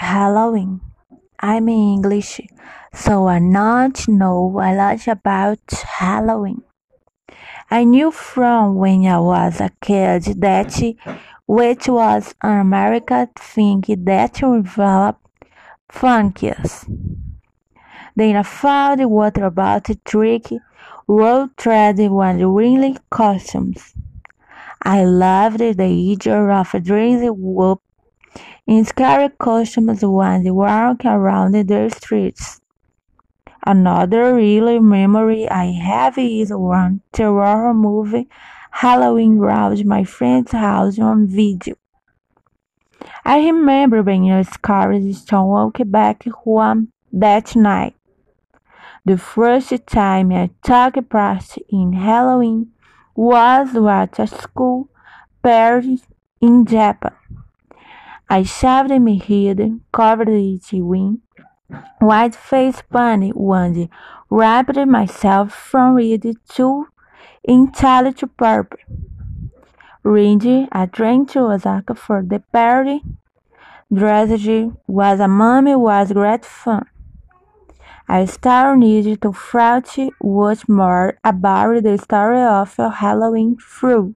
Halloween. I'm in English, so I not know a lot about Halloween. I knew from when I was a kid that which was an American thing that involved funkies. Then I found what about trick, road tread and really costumes. I loved the idea of dressing up in scary costumes when they walk around the streets. Another real memory I have is one terror movie Halloween round my friend's house on video. I remember being scared stomach back home that night. The first time I took part in Halloween was at a school party in Japan. I shaved my head, covered it in white face paint and wrapped myself from red to entirely to purple. Randy, a train to Osaka for the party. Dressed was a mummy was great fun. I still need to find out more about the story of Halloween through